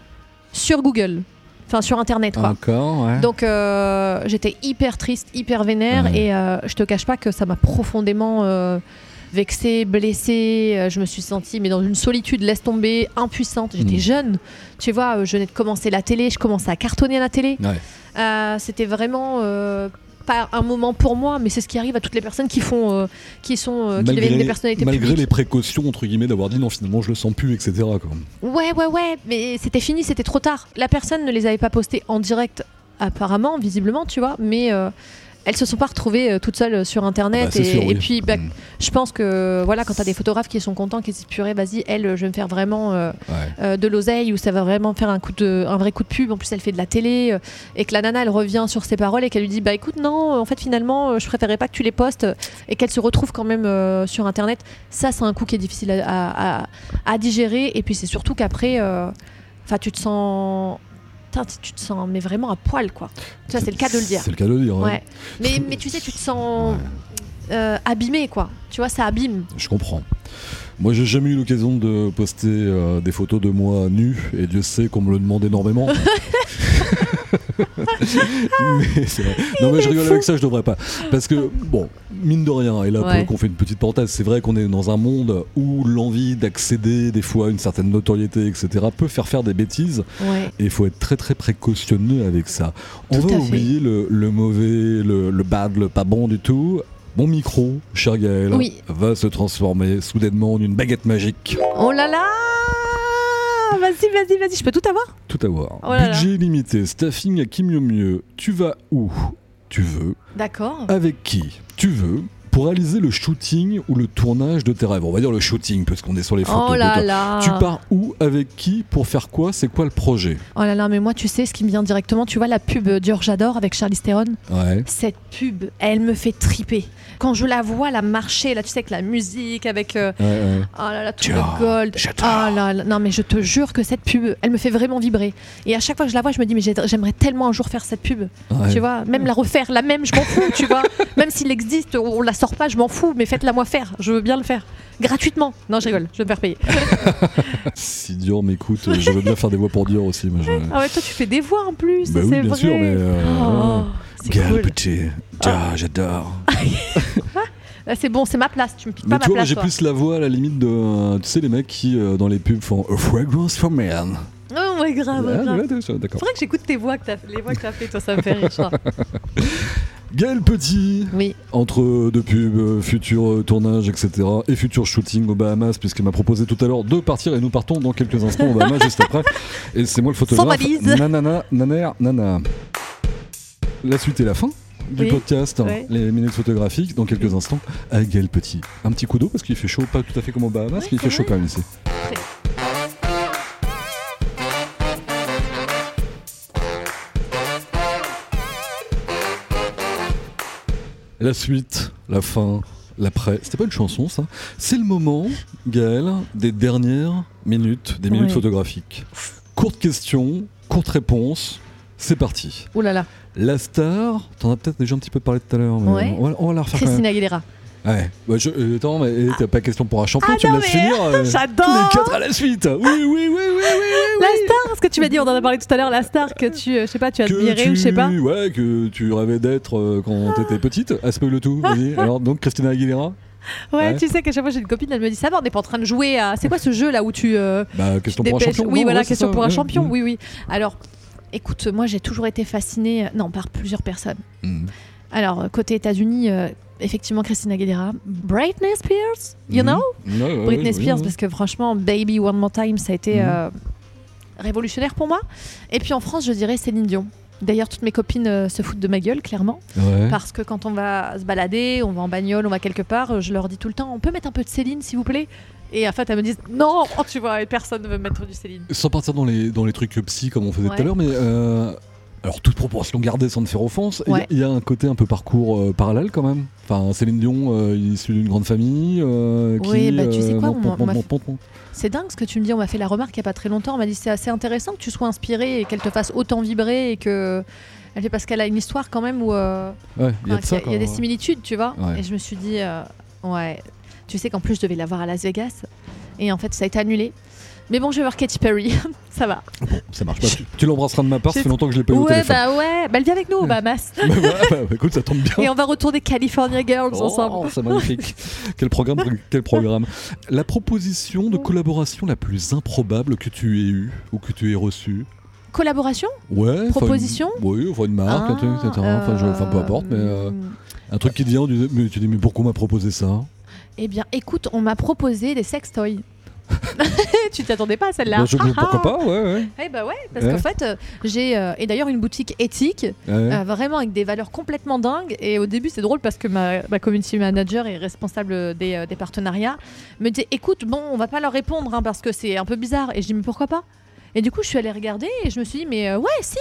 sur Google. Enfin, sur Internet, quoi. Encore, ouais. Donc euh, j'étais hyper triste, hyper vénère Ouais. et euh, je te cache pas que ça m'a profondément euh, vexée, blessée. Euh, Je me suis sentie mais dans une solitude, laisse tomber, impuissante. J'étais Mm. jeune, tu vois, euh, je venais de commencer la télé, je commençais à cartonner à la télé. Ouais. C'était vraiment pas un moment pour moi, mais c'est ce qui arrive à toutes les personnes qui font, euh, qui sont, euh, qui deviennent des personnalités malgré publiques. les précautions, entre guillemets, d'avoir dit non, finalement, je le sens plus, etc. Quoi. Ouais, ouais, ouais, mais c'était fini, c'était trop tard. La personne ne les avait pas postés en direct, apparemment, visiblement, tu vois, mais euh, elles se sont pas retrouvées euh, toutes seules sur Internet. Bah, et, sûr, oui. et puis, bah, Hmm. je pense que, voilà, quand t'as des photographes qui sont contents, qui se disent, purée, vas-y, elle, je vais me faire vraiment euh, Ouais. euh, de l'oseille, ou ça va vraiment faire un, coup de, un vrai coup de pub. En plus, elle fait de la télé, euh, et que la nana, elle revient sur ses paroles et qu'elle lui dit, bah écoute, non, en fait, finalement, euh, je préférais pas que tu les postes, et qu'elle se retrouve quand même euh, sur Internet. Ça, c'est un coup qui est difficile à, à- à- à digérer. Et puis, c'est surtout qu'après. euh, Enfin, tu te sens. Putain, tu te sens mais vraiment à poil, quoi. Tu vois, c'est le cas de le dire. C'est le cas de le dire, ouais. Ouais. Mais, mais tu sais, tu te sens euh, abîmé, quoi. Tu vois, ça abîme. Je comprends. Moi, j'ai jamais eu l'occasion de poster euh, des photos de moi nu, et Dieu sait qu'on me le demande énormément. mais c'est vrai. Non, mais je rigole avec ça, je devrais pas. Parce que, bon, mine de rien, et là, pour Ouais. le coup, on fait une petite parenthèse, c'est vrai qu'on est dans un monde où l'envie d'accéder, des fois, à une certaine notoriété, etc., peut faire faire des bêtises. Ouais. Et il faut être très très précautionneux avec ça. On Tout va oublier le, le mauvais, le, le bad, le pas bon du tout. Mon micro, cher Gaël, Oui. va se transformer soudainement en une baguette magique. Oh là là Vas-y, vas-y, vas-y, je peux tout avoir Tout à voir. Oh là là. Budget limité, staffing à qui mieux mieux. Tu vas où tu veux, D'accord. avec qui tu veux, pour réaliser le shooting ou le tournage de tes rêves. On va dire le shooting, parce qu'on est sur les photos. Oh là là Tu pars où, avec qui, pour faire quoi C'est quoi le projet? Oh là là, mais moi, tu sais, ce qui me vient directement, tu vois la pub Dior J'adore avec Charlize Theron? Ouais. Cette pub, elle me fait triper. Quand je la vois, la marcher, là, tu sais, avec la musique, avec. euh, Ouais, ouais. Oh là là, tout Dior, le gold. j'adore. Oh là là, non mais je te jure que cette pub, elle me fait vraiment vibrer. Et à chaque fois que je la vois, je me dis mais j'ai- j'aimerais tellement un jour faire cette pub. Tu vois, même la refaire, la même, je m'en fous, tu vois. Même s'il existe, on la sort pas, je m'en fous, mais faites-la moi faire. Je veux bien le faire. Gratuitement. Non, je rigole, je vais me faire payer. Si Dior m'écoute, je veux bien faire des voix pour Dior aussi. moi, je- Ah ouais, toi tu fais des voix en plus, Bah oui, c'est bien vrai. sûr, mais, euh, Oh, cool. Petit, Dior, j'adore. Là, c'est bon, c'est ma place, tu me piques Mais pas tu ma vois, place. j'ai plus la voix à la limite de. euh, Tu sais, les mecs qui, euh, dans les pubs, font A fragrance for men. Oh ouais, grave, Ouais, grave. ouais, ouais, C'est vrai que j'écoute tes voix, que les voix que t'as fait, toi ça me fait rire. Gaël Petit, Oui, entre deux pubs, euh, futurs euh, tournages, etc. et futur shooting aux Bahamas, puisqu'il m'a proposé tout à l'heure de partir et nous partons dans quelques instants aux Bahamas juste après. Et c'est moi le photographe. Nanana, naner, nana. La suite et la fin du Oui. podcast, Ouais. les minutes photographiques, dans quelques instants, avec Gaël Petit. Un petit coup d'eau parce qu'il fait chaud, pas tout à fait comme aux Bahamas, mais il fait chaud quand même ici. La suite, la fin, l'après. C'était pas une chanson, ça? C'est le moment, Gaël, des dernières minutes, des minutes Ouais. photographiques. Courte question, courte réponse. C'est parti. oh là là. La star, t'en as peut-être déjà un petit peu parlé tout à l'heure, Ouais. on, va, on va la refaire. Christina Aguilera. Ouais. Bah, je- euh, attends, mais t'as pas question pour un champion, Ah tu me laisses mais finir euh, j'adore. les quatre à la suite. Oui, oui, oui, oui, oui, oui. La star, que tu m'as dit, on en a parlé tout à l'heure, la star que tu, euh, je sais pas, tu tu, ou je sais pas. Ouais, que tu rêvais d'être euh, quand t'étais petite. Ah, spoil le tout, vas-y. Alors, donc, Christina Aguilera Ouais, Ouais. tu sais qu'à chaque fois j'ai une copine, elle me dit ça va, on n'est pas en train de jouer à. C'est quoi ce jeu là où tu. euh, Bah, question tu pour un champion. Oui, non, voilà, ouais, question ça, pour un champion, Mm. oui, oui. Alors, écoute, moi j'ai toujours été fascinée, euh, non, par plusieurs personnes. Mm. Alors, côté États-Unis, euh, effectivement, Christina Aguilera, Britney Spears, you Mhm. know? Britney Spears, parce que franchement, Baby One More Time, ça a été. Révolutionnaire pour moi. Et puis en France, je dirais Céline Dion. D'ailleurs, toutes mes copines euh, se foutent de ma gueule, clairement. Ouais. Parce que quand on va se balader, on va en bagnole, on va quelque part, euh, je leur dis tout le temps, on peut mettre un peu de Céline, s'il vous plaît? Et en fait, elles me disent, non, oh, tu vois, personne ne veut mettre du Céline. Sans partir dans les, dans les trucs psy comme on faisait tout à l'heure, mais euh, alors toute proportion gardée sans te faire offense, il y a- Ouais. il y, a un côté un peu parcours euh, parallèle quand même. Enfin, Céline Dion, euh, issue d'une grande famille. euh, qui, Oui, bah, tu sais quoi, monte, monte. C'est dingue ce que tu me dis, on m'a fait la remarque il n'y a pas très longtemps, on m'a dit, c'est assez intéressant que tu sois inspirée et qu'elle te fasse autant vibrer et que... Elle fait parce qu'elle a une histoire quand même où... euh, Ouais, il y a Enfin, y y des quoi. similitudes, tu vois. Ouais. Et je me suis dit, euh, ouais, tu sais qu'en plus je devais la voir à Las Vegas. Et en fait, ça a été annulé. Mais bon, je vais voir Katy Perry. ça va. Ça marche pas. Tu, tu l'embrasseras de ma part, ça fait longtemps que je l'ai pas eu au Ouais, téléphone. bah ouais. Bah, elle vient avec nous aux Bahamas. Bah, voilà, bah, écoute, ça tombe bien. Et on va retourner California Girls Oh, ensemble. c'est magnifique. quel programme, quel programme. La proposition de collaboration la plus improbable que tu aies eue ou que tu aies reçue Collaboration? Ouais. Proposition? une- Oui, enfin une marque, un truc, etc. Enfin, je- enfin, peu importe, mais euh, euh, un truc qui te vient, mais tu dis, mais pourquoi on m'a proposé ça? Eh bien, écoute, on m'a proposé des sextoys. tu t'y attendais pas à celle-là Bah, je- Ah, Pourquoi ah. pas, ouais, ouais. Eh bah ouais, parce Ouais. qu'en fait, euh, j'ai euh, et d'ailleurs une boutique éthique, ouais. euh, vraiment avec des valeurs complètement dingues. Et au début, c'est drôle parce que ma, ma community manager et responsable des, des partenariats me dit, écoute, bon, on va pas leur répondre hein, parce que c'est un peu bizarre. Et je dis, mais pourquoi pas? Et du coup, je suis allée regarder et je me suis dit, mais ouais, si.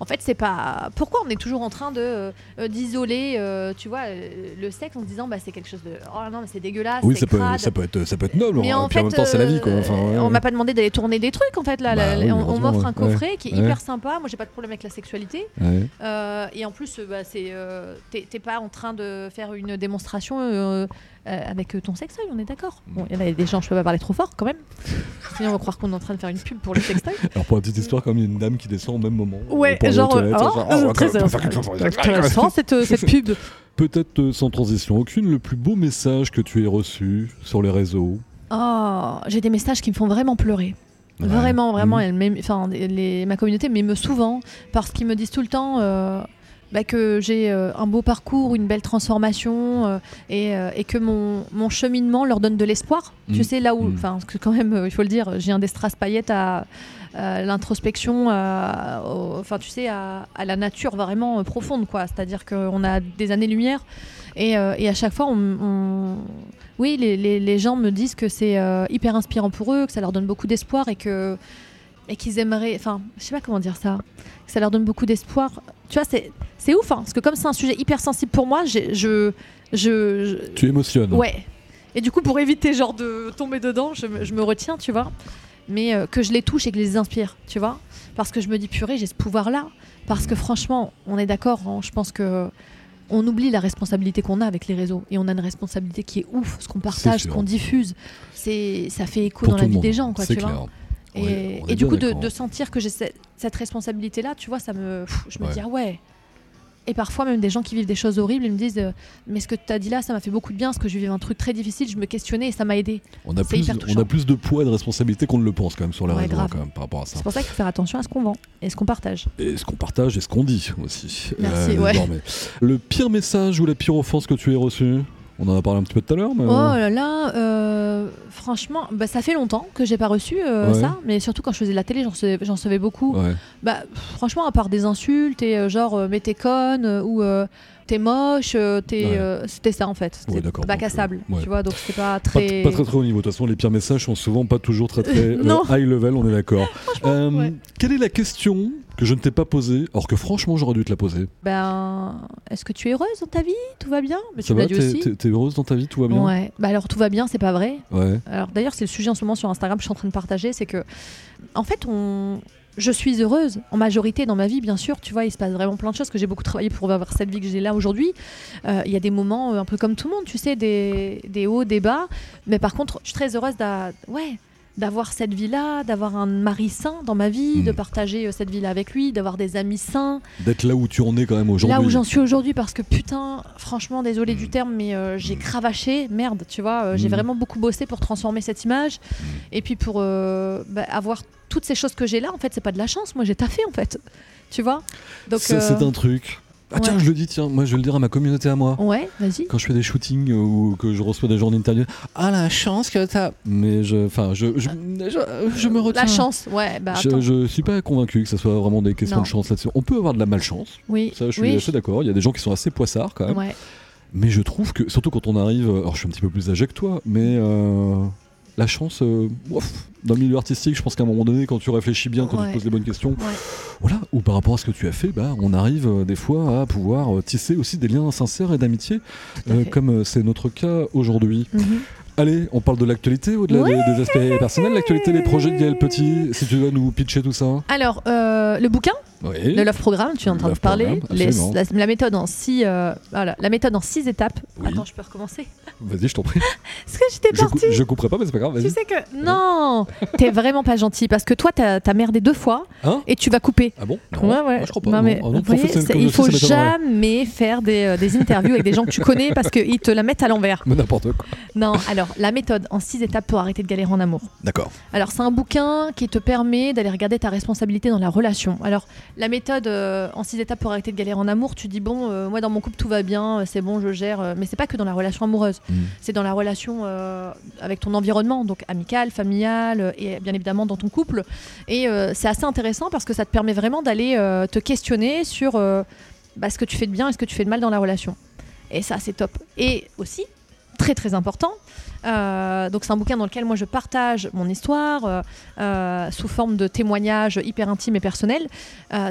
En fait, c'est pas. Pourquoi on est toujours en train de euh, d'isoler, euh, tu vois, euh, le sexe en se disant, bah c'est quelque chose de. Oh non, mais c'est dégueulasse. Oui, ça peut, crade. ça, peut être, ça peut être noble. Mais hein. en Puis en fait, même temps, c'est la vie. Quoi. Enfin, ouais, on m'a pas demandé d'aller tourner des trucs en fait là. Bah oui, on- m'offre un ouais. coffret qui est Ouais. hyper sympa. Moi, j'ai pas de problème avec la sexualité. Et en plus, bah, c'est t'es pas en train de faire une démonstration avec ton sextoy, on est d'accord. Bon, il y en a des gens, je peux pas parler trop fort quand même. Sinon, on va croire qu'on est en train de faire une pub pour le sextoy. Alors, pour la petite histoire, comme il y a une dame qui descend au même moment. Ouais, genre, euh, genre, oh, on va très intéressant cette, euh, cette pub. Peut-être euh, sans transition aucune, le plus beau message que tu aies reçu sur les réseaux. Oh, j'ai des messages qui me font vraiment pleurer. Ouais. Vraiment, vraiment, Mhm. elle enfin, les- ma communauté m'émeut souvent parce qu'ils me disent tout le temps euh, bah, que j'ai euh, un beau parcours, une belle transformation euh, et, euh, et que mon, mon cheminement leur donne de l'espoir. Tu sais, là où, Mhm. enfin, parce que quand même, il faut le dire, j'ai un des strass paillettes à, à l'introspection, enfin, tu sais, à, à la nature vraiment profonde, quoi. C'est-à-dire qu'on a des années-lumière et, et à chaque fois, on- on, oui, les, les- les gens me disent que c'est hyper inspirant pour eux, que ça leur donne beaucoup d'espoir et que et qu'ils aimeraient, enfin, je sais pas comment dire ça, que ça leur donne beaucoup d'espoir. Tu vois, c'est c'est ouf, hein, parce que comme c'est un sujet hyper sensible pour moi, j'ai- je, je, je- Tu émotionnes. ouais. Et du coup, pour éviter genre de tomber dedans, je me, je me retiens, tu vois. Mais euh, que je les touche et que je les inspire, tu vois. Parce que je me dis, purée, j'ai ce pouvoir-là. Parce que franchement, on est d'accord, hein, je pense que on oublie la responsabilité qu'on a avec les réseaux. Et on a une responsabilité qui est ouf, ce qu'on partage, ce qu'on diffuse. C'est, ça fait écho Pour dans la vie monde. des gens, quoi, tu vois. Et, Ouais, du coup, de, sentir que j'ai cette, cette responsabilité-là, tu vois, ça me. pff, Je me Ouais. dis, ah ouais. Et parfois, même des gens qui vivent des choses horribles, ils me disent, euh, mais ce que tu as dit là, ça m'a fait beaucoup de bien, parce que je vivais un truc très difficile, je me questionnais et ça m'a aidé. On a, plus, on a plus de poids et de responsabilité qu'on ne le pense quand même sur les Ouais, grave. quand même, par rapport à ça. C'est pour ça qu'il faut faire attention à ce qu'on vend et ce qu'on partage. Et ce qu'on partage et ce qu'on dit aussi. euh, Merci, ouais. désormais. Le pire message ou la pire offense que tu aies reçu On en a parlé un petit peu tout à l'heure, mais. Oh là là, euh, franchement, bah, ça fait longtemps que j'ai pas reçu euh, Ouais. ça, mais surtout quand je faisais de la télé, j'en recevais, beaucoup. Ouais. Bah, franchement, à part des insultes et euh, genre, euh, mais t'es conne euh, ou euh, t'es moche, euh, t'es, Ouais. euh, c'était ça en fait. C'était Ouais, bac à sable, ouais. tu vois, donc c'était pas très. pas très très haut niveau. De toute façon, les pires messages sont souvent pas toujours très très euh, high level, on est d'accord. Euh. Quelle est la question que je ne t'ai pas posée, alors que franchement j'aurais dû te la poser? Ben, est-ce que tu es heureuse dans ta vie? Tout va bien? Mais Ça tu va l'as dit T'es aussi. t'es- t'es heureuse dans ta vie? Tout va bien? Ouais. Bah alors tout va bien, c'est pas vrai. Ouais. Alors d'ailleurs, c'est le sujet en ce moment sur Instagram, je suis en train de partager, c'est que en fait, on je suis heureuse en majorité dans ma vie, bien sûr. Tu vois, il se passe vraiment plein de choses que j'ai beaucoup travaillé pour avoir cette vie que j'ai là aujourd'hui. Euh, Il y a des moments euh, un peu comme tout le monde, tu sais, des, hauts, des bas. Mais par contre, je suis très heureuse ouais, d'avoir cette vie-là, d'avoir un mari sain dans ma vie, Mm. de partager euh, cette vie-là avec lui, d'avoir des amis sains. D'être là où tu en es quand même aujourd'hui. Là où j'en suis aujourd'hui, parce que putain, franchement, désolé Mm. du terme, mais euh, j'ai cravaché, merde, tu vois, euh, j'ai Mm. vraiment beaucoup bossé pour transformer cette image. Et puis pour euh, bah, avoir toutes ces choses que j'ai là, en fait, c'est pas de la chance, moi j'ai taffé en fait, tu vois. Donc, c'est un truc. Ah tiens, ouais. je le dis, tiens, moi je vais le dire à ma communauté à moi. Ouais, vas-y. Quand je fais des shootings euh, ou que je reçois des gens d'interview, ah la chance que t'as. Mais je, enfin, je, je, je, je me retiens. La chance, ouais, bah Je, je suis pas convaincu que ce soit vraiment des questions Non. de chance là-dessus. On peut avoir de la malchance, Oui, ça je suis oui, assez d'accord. Il y a des gens qui sont assez poissards quand même. Ouais. Mais je trouve que, surtout quand on arrive, alors je suis un petit peu plus âgé que toi, mais euh, la chance, euh, ouf, dans le milieu artistique, je pense qu'à un moment donné, quand tu réfléchis bien, quand tu te poses les bonnes questions, Ouais. voilà, ou par rapport à ce que tu as fait, bah, on arrive euh, des fois à pouvoir euh, tisser aussi des liens sincères et d'amitié, comme c'est notre cas aujourd'hui. Mhm. Allez, on parle de l'actualité au-delà des, des aspects personnels, l'actualité des projets de Gaël Petit, si tu veux nous pitcher tout ça. Alors, euh, le bouquin, Oui. le Love Programme, tu es en train de parler, les- la, la méthode en six, euh, voilà, la méthode en six étapes. Oui. Attends, je peux recommencer. Vas-y, je t'en prie. Est-ce que j'étais Je, partie cou- je couperai pas, mais c'est pas grave, Tu sais que non, t'es vraiment pas gentil parce que toi t'as merdé deux fois Hein et tu vas couper. Ah bon? Non, ouais ouais. moi, je crois pas. Non, non. mais non, voyez, c'est- il faut jamais faire des, euh, des interviews avec des gens que tu connais parce qu'ils te la mettent à l'envers. Mais n'importe quoi. Non, alors la méthode en six étapes pour arrêter de galérer en amour. D'accord. Alors c'est un bouquin qui te permet d'aller regarder ta responsabilité dans la relation. Alors la méthode euh, en six étapes pour arrêter de galérer en amour, tu dis bon, euh, moi dans mon couple tout va bien, euh, c'est bon, je gère. mais c'est pas que dans la relation amoureuse. Mm. c'est dans la relation avec ton environnement, donc amical, familial et bien évidemment dans ton couple. Et c'est assez intéressant parce que ça te permet vraiment d'aller te questionner sur bah, ce que tu fais de bien et ce que tu fais de mal dans la relation. Et ça, c'est top. Et aussi, très très important. Euh, donc c'est un bouquin dans lequel moi je partage mon histoire euh, euh, sous forme de témoignages hyper intimes et personnels.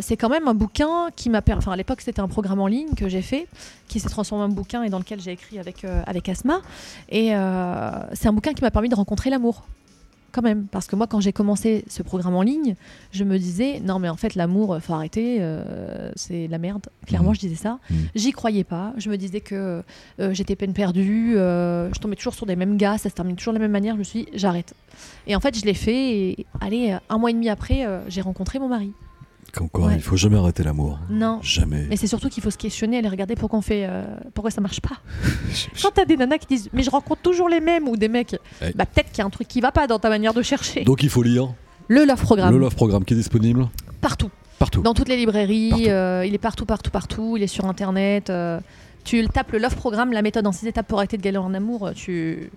C'est quand même un bouquin qui m'a permis, enfin à l'époque c'était un programme en ligne que j'ai fait, qui s'est transformé en bouquin et dans lequel j'ai écrit avec, avec Asma. Et c'est un bouquin qui m'a permis de rencontrer l'amour. Quand même, parce que moi, quand j'ai commencé ce programme en ligne, je me disais non, mais en fait, l'amour, euh, faut arrêter, euh, c'est la merde. Clairement, Mhm. je disais ça. Mhm. J'y croyais pas. Je me disais que euh, j'étais peine perdue. euh, je tombais toujours sur des mêmes gars, ça se termine toujours de la même manière. Je me suis dit, j'arrête. Et en fait, je l'ai fait. Et allez, un mois et demi après, j'ai rencontré mon mari. Comme quoi, Ouais. il faut jamais arrêter l'amour. Non. Jamais. Mais c'est surtout qu'il faut se questionner, aller regarder pourquoi on fait, euh, pourquoi ça marche pas. Quand t'as des nanas qui disent, mais je rencontre toujours les mêmes, ou des mecs, bah peut-être qu'il y a un truc qui va pas dans ta manière de chercher. Donc il faut lire le Love Programme, le Love Programme qui est disponible partout, partout. dans toutes les librairies, euh, il est partout, partout, partout, il est sur internet. euh, tu tapes le Love Programme, la méthode en 6 étapes pour arrêter de galérer en amour, tu...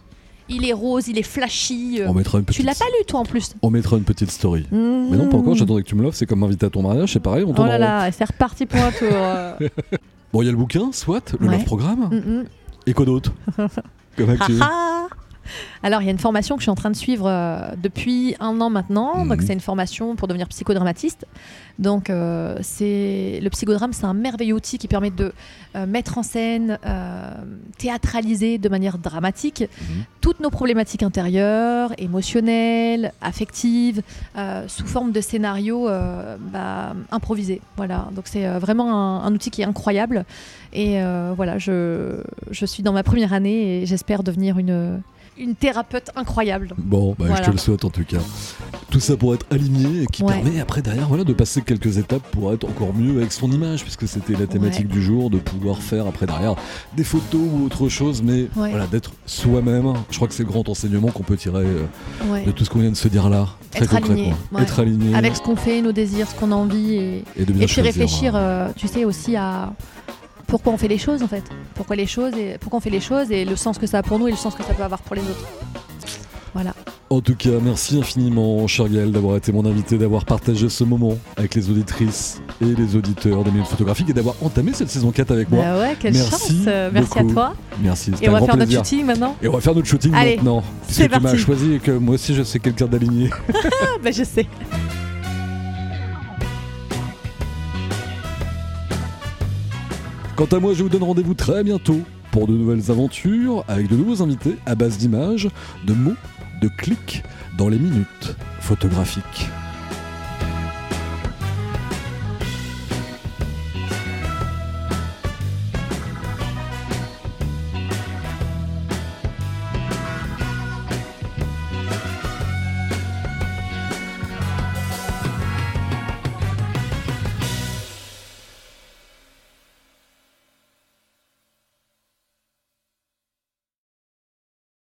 il est rose, il est flashy. euh, On mettra une petite tu l'as pas lu toi en plus? On mettra une petite story. Mais non, pas encore, j'attendais que tu me l'offres, c'est comme invité à ton mariage, c'est pareil, on Oh là là, c'est reparti pour un tour. euh. Bon, il y a le bouquin, soit, le Ouais. Love Programme, Mm, mm. et quoi d'autre? Comme actu Alors, il y a une formation que je suis en train de suivre euh, depuis un an maintenant. Donc, Mhm. c'est une formation pour devenir psychodramatiste. Donc, euh, c'est le psychodrame, c'est un merveilleux outil qui permet de euh, mettre en scène, théâtraliser de manière dramatique Mhm. toutes nos problématiques intérieures, émotionnelles, affectives, sous forme de scénarios bah, improvisés. Voilà. Donc, c'est vraiment un, un outil qui est incroyable. Et voilà, je, je suis dans ma première année et j'espère devenir une, une thérapeute incroyable. Bon, bah, je te le souhaite en tout cas. Tout ça pour être aligné et qui Ouais. permet après derrière voilà, de passer quelques étapes pour être encore mieux avec son image, puisque c'était la thématique du jour, de pouvoir faire après derrière des photos ou autre chose, mais Ouais. voilà, d'être soi-même. Je crois que c'est le grand enseignement qu'on peut tirer euh, de tout ce qu'on vient de se dire là, très Être concrètement. aligné. Être aligné Avec ce qu'on fait, nos désirs, ce qu'on a envie et, et de bien et puis réfléchir, euh, tu sais, aussi à pourquoi on fait les choses en fait. Pourquoi les choses et pourquoi on fait les choses et le sens que ça a pour nous et le sens que ça peut avoir pour les autres. Voilà. En tout cas, merci infiniment, cher Gaël, d'avoir été mon invité, d'avoir partagé ce moment avec les auditrices et les auditeurs des minutes photographiques et d'avoir entamé cette saison 4 avec moi. Bah ouais, quelle Merci chance. merci à toi. Merci, Et on va faire notre shooting maintenant. Et on va faire notre shooting Allez, maintenant. c'est Puisque tu m'as choisi et que moi aussi je sais quelqu'un d'aligné. Ah, bah je sais. Quant à moi, je vous donne rendez-vous très bientôt pour de nouvelles aventures avec de nouveaux invités à base d'images, de mots, de clics dans les minutes photographiques.